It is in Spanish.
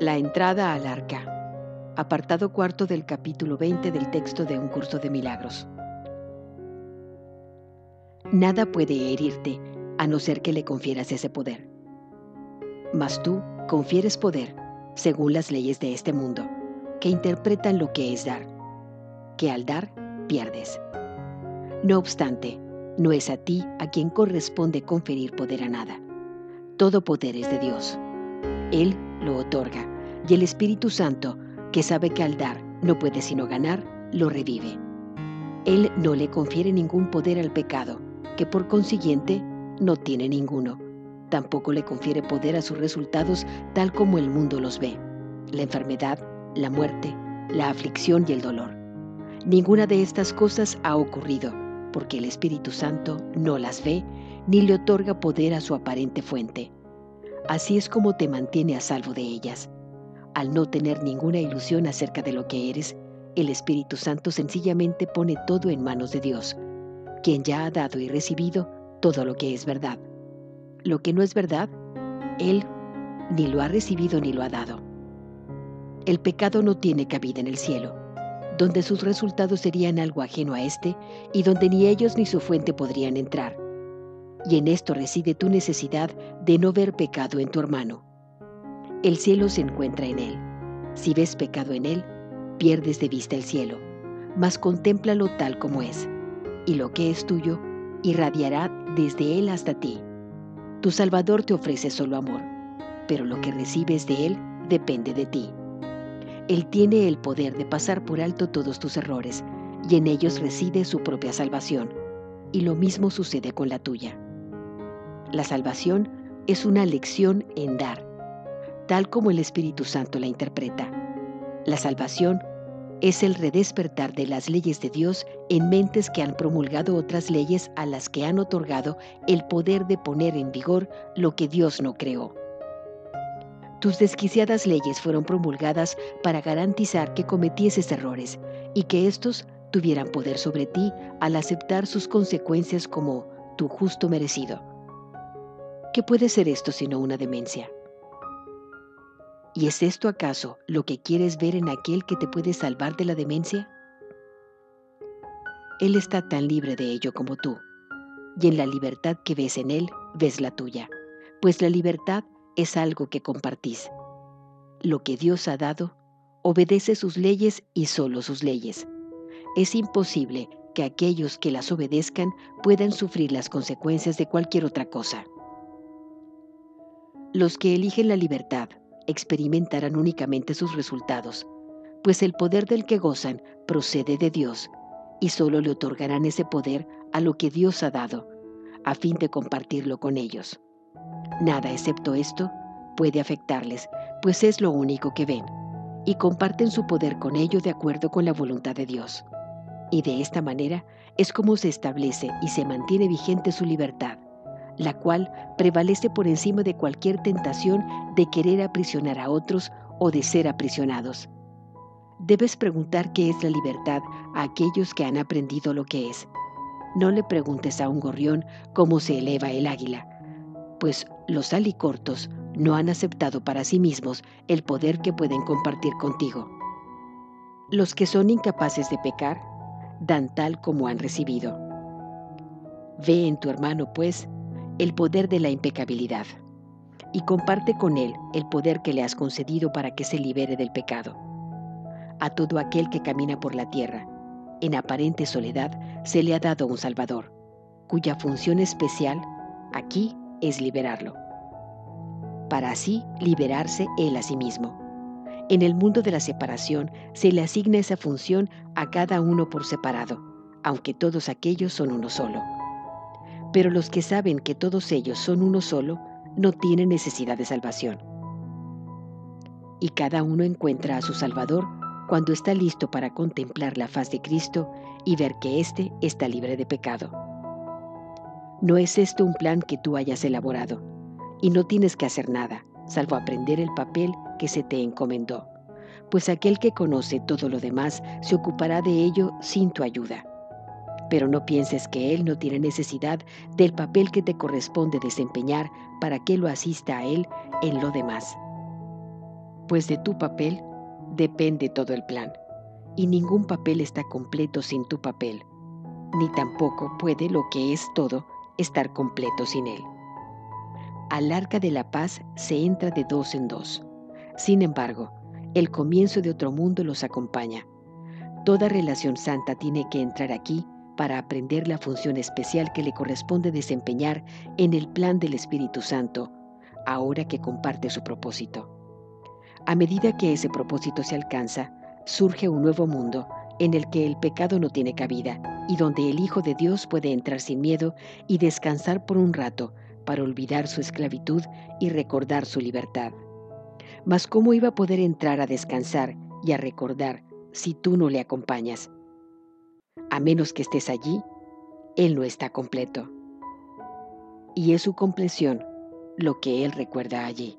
La entrada al arca. Apartado cuarto del capítulo 20 del texto de un curso de milagros. Nada puede herirte a no ser que le confieras ese poder. Mas tú confieres poder según las leyes de este mundo, que interpretan lo que es dar, que al dar pierdes. No obstante, no es a ti a quien corresponde conferir poder a nada. Todo poder es de Dios. Él lo otorga, y el Espíritu Santo, que sabe que al dar no puede sino ganar, lo revive. Él no le confiere ningún poder al pecado, que por consiguiente no tiene ninguno. Tampoco le confiere poder a sus resultados tal como el mundo los ve, la enfermedad, la muerte, la aflicción y el dolor. Ninguna de estas cosas ha ocurrido, porque el Espíritu Santo no las ve ni le otorga poder a su aparente fuente. Así es como te mantiene a salvo de ellas. Al no tener ninguna ilusión acerca de lo que eres, el Espíritu Santo sencillamente pone todo en manos de Dios, quien ya ha dado y recibido todo lo que es verdad. Lo que no es verdad, Él ni lo ha recibido ni lo ha dado. El pecado no tiene cabida en el cielo, donde sus resultados serían algo ajeno a éste y donde ni ellos ni su fuente podrían entrar y en esto reside tu necesidad de no ver pecado en tu hermano. El cielo se encuentra en él. Si ves pecado en él, pierdes de vista el cielo, mas contémplalo tal como es, y lo que es tuyo irradiará desde él hasta ti. Tu Salvador te ofrece solo amor, pero lo que recibes de él depende de ti. Él tiene el poder de pasar por alto todos tus errores, y en ellos reside su propia salvación, y lo mismo sucede con la tuya. La salvación es una lección en dar, tal como el Espíritu Santo la interpreta. La salvación es el redespertar de las leyes de Dios en mentes que han promulgado otras leyes a las que han otorgado el poder de poner en vigor lo que Dios no creó. Tus desquiciadas leyes fueron promulgadas para garantizar que cometieses errores y que éstos tuvieran poder sobre ti al aceptar sus consecuencias como tu justo merecido. ¿Qué puede ser esto sino una demencia? ¿Y es esto acaso lo que quieres ver en aquel que te puede salvar de la demencia? Él está tan libre de ello como tú, y en la libertad que ves en Él, ves la tuya, pues la libertad es algo que compartís. Lo que Dios ha dado, obedece sus leyes y solo sus leyes. Es imposible que aquellos que las obedezcan puedan sufrir las consecuencias de cualquier otra cosa. Los que eligen la libertad experimentarán únicamente sus resultados, pues el poder del que gozan procede de Dios, y solo le otorgarán ese poder a lo que Dios ha dado, a fin de compartirlo con ellos. Nada excepto esto puede afectarles, pues es lo único que ven, y comparten su poder con ello de acuerdo con la voluntad de Dios. Y de esta manera es como se establece y se mantiene vigente su libertad, la cual prevalece por encima de cualquier tentación de querer aprisionar a otros o de ser aprisionados. Debes preguntar qué es la libertad a aquellos que han aprendido lo que es. No le preguntes a un gorrión cómo se eleva el águila, pues los alicortos no han aceptado para sí mismos el poder que pueden compartir contigo. Los que son incapaces de pecar, dan tal como han recibido. Ve en tu hermano, pues, el poder de la impecabilidad y comparte con él el poder que le has concedido para que se libere del pecado. A todo aquel que camina por la tierra, en aparente soledad, se le ha dado un Salvador, cuya función especial aquí es liberarlo, para así liberarse él a sí mismo. En el mundo de la separación se le asigna esa función a cada uno por separado, aunque todos aquellos son uno solo. Pero los que saben que todos ellos son uno solo, no tienen necesidad de salvación. Y cada uno encuentra a su Salvador cuando está listo para contemplar la faz de Cristo y ver que éste está libre de pecado. No es esto un plan que tú hayas elaborado, y no tienes que hacer nada, salvo aprender el papel que se te encomendó, pues aquel que conoce todo lo demás se ocupará de ello sin tu ayuda pero no pienses que Él no tiene necesidad del papel que te corresponde desempeñar para que lo asista a Él en lo demás. Pues de tu papel depende todo el plan, y ningún papel está completo sin tu papel, ni tampoco puede lo que es todo estar completo sin él. Al arca de la paz se entra de dos en dos. Sin embargo, el comienzo de otro mundo los acompaña. Toda relación santa tiene que entrar aquí para aprender la función especial que le corresponde desempeñar en el plan del Espíritu Santo, ahora que comparte su propósito. A medida que ese propósito se alcanza, surge un nuevo mundo en el que el pecado no tiene cabida y donde el Hijo de Dios puede entrar sin miedo y descansar por un rato para olvidar su esclavitud y recordar su libertad. Mas ¿cómo iba a poder entrar a descansar y a recordar si tú no le acompañas? A menos que estés allí, Él no está completo. Y es su compleción lo que Él recuerda allí.